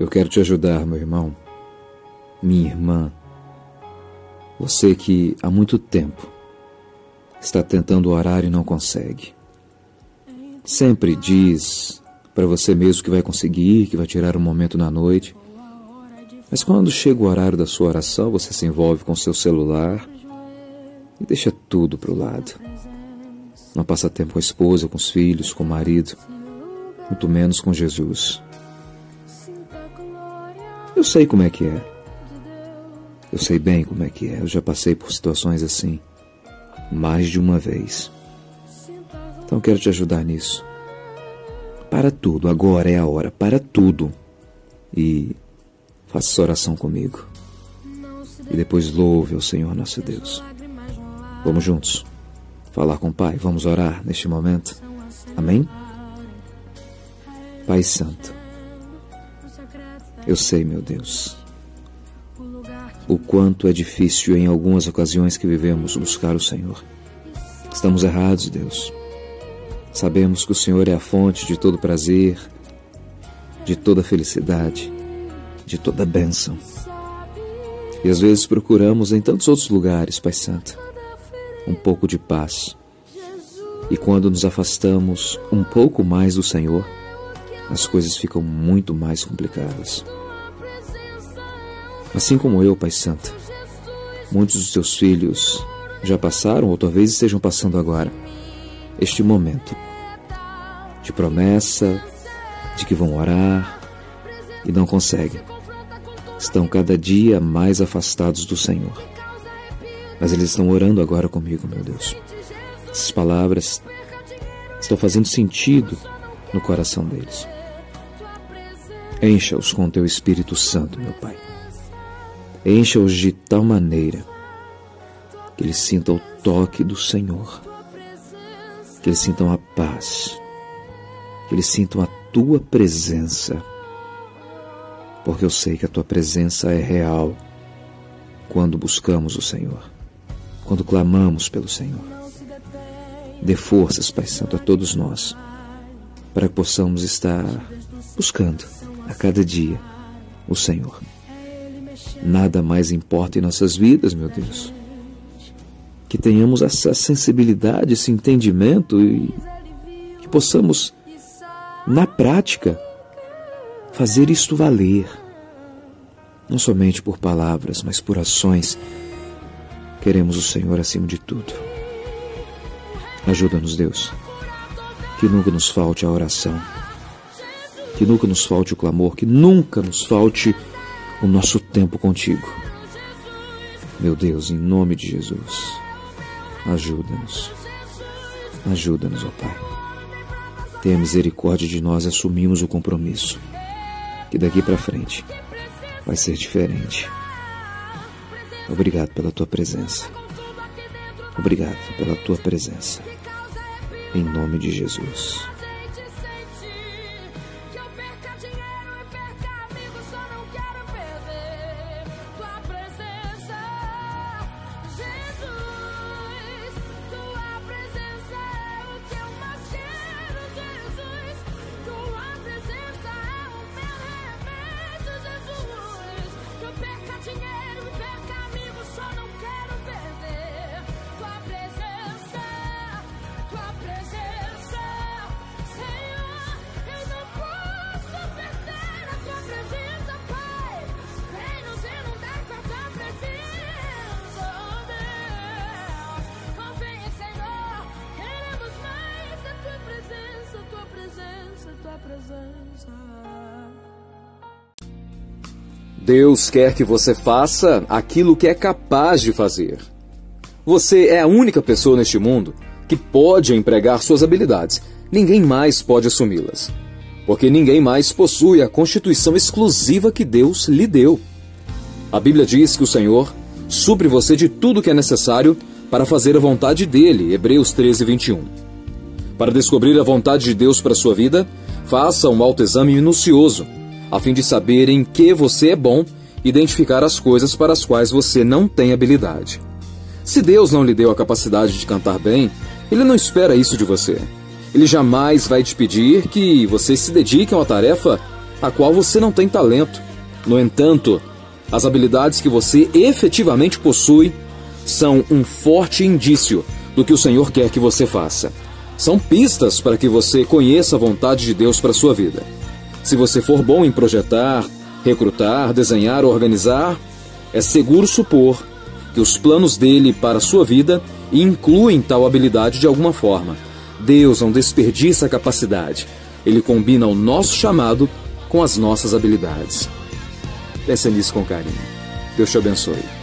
Eu quero te ajudar, meu irmão, minha irmã. Você que há muito tempo está tentando orar e não consegue. Sempre diz para você mesmo que vai conseguir, que vai tirar um momento na noite. Mas quando chega o horário da sua oração, você se envolve com seu celular e deixa tudo para o lado. Não passa tempo com a esposa, com os filhos, com o marido, muito menos com Jesus. Eu sei como é que é. Eu sei bem como é que é. Eu já passei por situações assim mais de uma vez. Então quero te ajudar nisso. Para tudo, agora é a hora, para tudo. E faça essa oração comigo. E depois louve ao Senhor nosso Deus. Vamos juntos falar com o Pai, vamos orar neste momento. Amém? Pai Santo, eu sei, meu Deus, o quanto é difícil em algumas ocasiões que vivemos buscar o Senhor. Estamos errados, Deus. Sabemos que o Senhor é a fonte de todo prazer, de toda felicidade, de toda bênção. E às vezes procuramos em tantos outros lugares, Pai Santo, um pouco de paz. E quando nos afastamos um pouco mais do Senhor, as coisas ficam muito mais complicadas. Assim como eu, Pai Santo, muitos dos teus filhos já passaram ou talvez estejam passando agora este momento de promessa, de que vão orar e não conseguem. Estão cada dia mais afastados do Senhor. Mas eles estão orando agora comigo, meu Deus. Essas palavras estão fazendo sentido no coração deles. Encha-os com teu Espírito Santo, meu Pai. Encha-os de tal maneira que eles sintam o toque do Senhor, que eles sintam a paz, que eles sintam a tua presença, porque eu sei que a tua presença é real quando buscamos o Senhor, quando clamamos pelo Senhor. Dê forças, Pai Santo, a todos nós, para que possamos estar buscando a cada dia o Senhor. Nada mais importa em nossas vidas, meu Deus. Que tenhamos essa sensibilidade, esse entendimento e que possamos, na prática, fazer isto valer. Não somente por palavras, mas por ações. Queremos o Senhor acima de tudo. Ajuda-nos, Deus. Que nunca nos falte a oração. Que nunca nos falte o clamor. Que nunca nos falte o nosso tempo contigo. Meu Deus, em nome de Jesus, ajuda-nos. Ajuda-nos, ó Pai. Tenha misericórdia de nós assumimos o compromisso que daqui para frente vai ser diferente. Obrigado pela tua presença. Obrigado pela tua presença. Em nome de Jesus. Deus quer que você faça aquilo que é capaz de fazer. Você é a única pessoa neste mundo que pode empregar suas habilidades. Ninguém mais pode assumi-las. Porque ninguém mais possui a constituição exclusiva que Deus lhe deu. A Bíblia diz que o Senhor supre você de tudo que é necessário para fazer a vontade dele. Hebreus 13, 21. Para descobrir a vontade de Deus para sua vida, faça um autoexame minucioso a fim de saber em que você é bom e identificar as coisas para as quais você não tem habilidade. Se Deus não lhe deu a capacidade de cantar bem, Ele não espera isso de você. Ele jamais vai te pedir que você se dedique a uma tarefa a qual você não tem talento. No entanto, as habilidades que você efetivamente possui são um forte indício do que o Senhor quer que você faça. São pistas para que você conheça a vontade de Deus para a sua vida. Se você for bom em projetar, recrutar, desenhar organizar, é seguro supor que os planos dele para a sua vida incluem tal habilidade de alguma forma. Deus não desperdiça a capacidade. Ele combina o nosso chamado com as nossas habilidades. Pense nisso com carinho. Deus te abençoe.